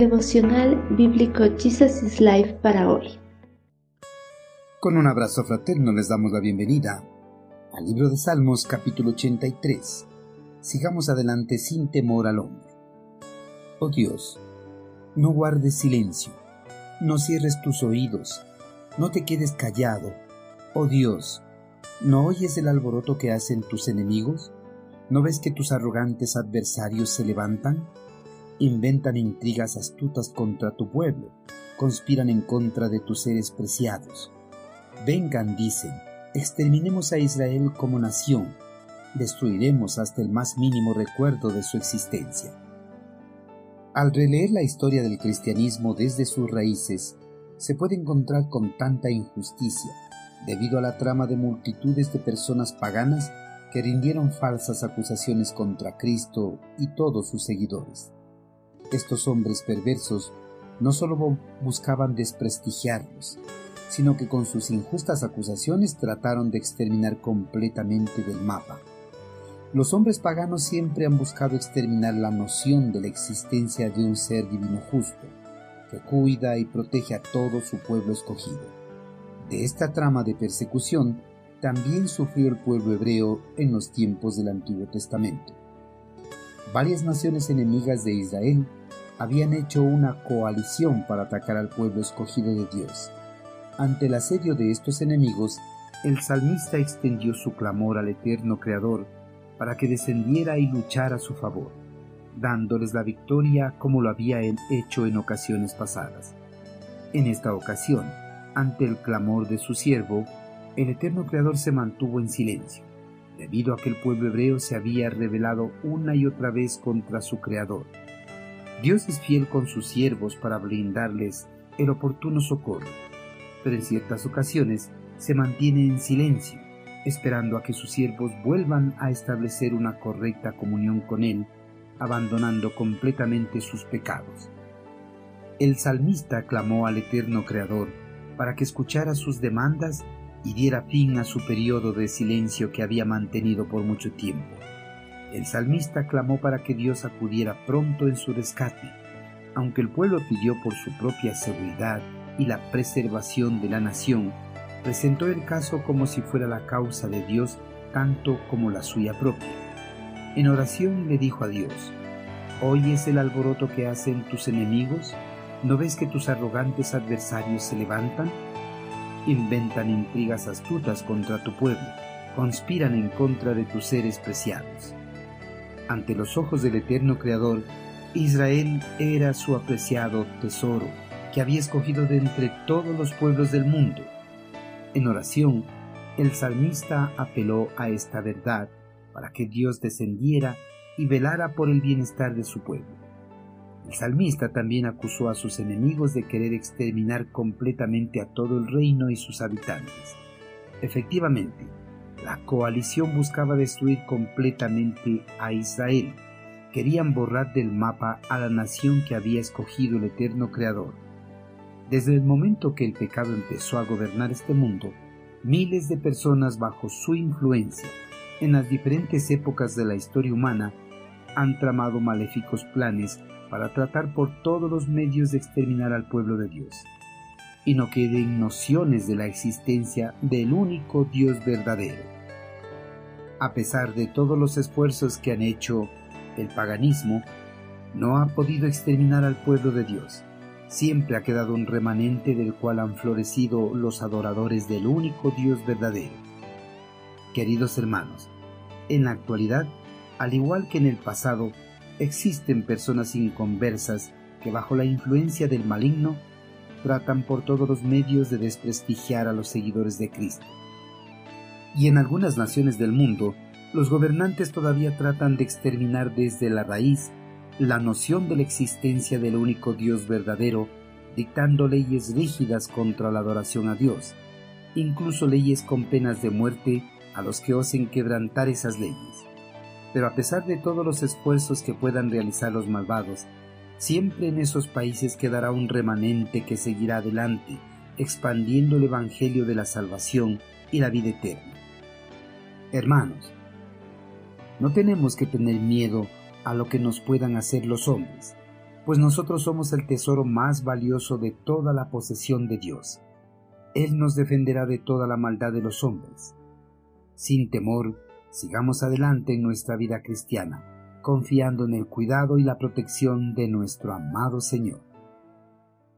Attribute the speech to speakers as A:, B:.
A: Devocional Bíblico Jesus is Life para hoy.
B: Con un abrazo fraterno les damos la bienvenida al libro de Salmos capítulo 83. Sigamos adelante sin temor al hombre. Oh Dios, no guardes silencio, no cierres tus oídos, no te quedes callado. Oh Dios, ¿no oyes el alboroto que hacen tus enemigos? ¿No ves que tus arrogantes adversarios se levantan? Inventan intrigas astutas contra tu pueblo, conspiran en contra de tus seres preciados. Vengan, dicen, exterminemos a Israel como nación, destruiremos hasta el más mínimo recuerdo de su existencia. Al releer la historia del cristianismo desde sus raíces, se puede encontrar con tanta injusticia, debido a la trama de multitudes de personas paganas que rindieron falsas acusaciones contra Cristo y todos sus seguidores. Estos hombres perversos no solo buscaban desprestigiarlos, sino que con sus injustas acusaciones trataron de exterminar completamente del mapa. Los hombres paganos siempre han buscado exterminar la noción de la existencia de un ser divino justo, que cuida y protege a todo su pueblo escogido. De esta trama de persecución también sufrió el pueblo hebreo en los tiempos del Antiguo Testamento. Varias naciones enemigas de Israel habían hecho una coalición para atacar al pueblo escogido de Dios. Ante el asedio de estos enemigos, el salmista extendió su clamor al eterno Creador para que descendiera y luchara a su favor, dándoles la victoria como lo había hecho en ocasiones pasadas. En esta ocasión, ante el clamor de su siervo, el eterno Creador se mantuvo en silencio, debido a que el pueblo hebreo se había rebelado una y otra vez contra su Creador Dios es fiel con sus siervos para brindarles el oportuno socorro, pero en ciertas ocasiones se mantiene en silencio, esperando a que sus siervos vuelvan a establecer una correcta comunión con Él, abandonando completamente sus pecados. El salmista clamó al eterno Creador para que escuchara sus demandas y diera fin a su periodo de silencio que había mantenido por mucho tiempo. El salmista clamó para que Dios acudiera pronto en su rescate, aunque el pueblo pidió por su propia seguridad y la preservación de la nación, presentó el caso como si fuera la causa de Dios tanto como la suya propia. En oración le dijo a Dios, ¿oyes el alboroto que hacen tus enemigos? ¿No ves que tus arrogantes adversarios se levantan? Inventan intrigas astutas contra tu pueblo, conspiran en contra de tus seres preciados ante los ojos del eterno Creador, Israel era su apreciado tesoro, que había escogido de entre todos los pueblos del mundo. En oración, el salmista apeló a esta verdad para que Dios descendiera y velara por el bienestar de su pueblo. El salmista también acusó a sus enemigos de querer exterminar completamente a todo el reino y sus habitantes. Efectivamente, la coalición buscaba destruir completamente a Israel. Querían borrar del mapa a la nación que había escogido el eterno Creador. Desde el momento que el pecado empezó a gobernar este mundo, miles de personas bajo su influencia, en las diferentes épocas de la historia humana, han tramado maléficos planes para tratar por todos los medios de exterminar al pueblo de Dios y no queden nociones de la existencia del único Dios verdadero. A pesar de todos los esfuerzos que han hecho el paganismo, no ha podido exterminar al pueblo de Dios. Siempre ha quedado un remanente del cual han florecido los adoradores del único Dios verdadero. Queridos hermanos, en la actualidad, al igual que en el pasado, existen personas inconversas que bajo la influencia del maligno tratan por todos los medios de desprestigiar a los seguidores de Cristo. Y en algunas naciones del mundo, los gobernantes todavía tratan de exterminar desde la raíz la noción de la existencia del único Dios verdadero, dictando leyes rígidas contra la adoración a Dios, incluso leyes con penas de muerte a los que osen quebrantar esas leyes. Pero a pesar de todos los esfuerzos que puedan realizar los malvados, Siempre en esos países quedará un remanente que seguirá adelante, expandiendo el Evangelio de la salvación y la vida eterna. Hermanos, no tenemos que tener miedo a lo que nos puedan hacer los hombres, pues nosotros somos el tesoro más valioso de toda la posesión de Dios. Él nos defenderá de toda la maldad de los hombres. Sin temor, sigamos adelante en nuestra vida cristiana confiando en el cuidado y la protección de nuestro amado Señor.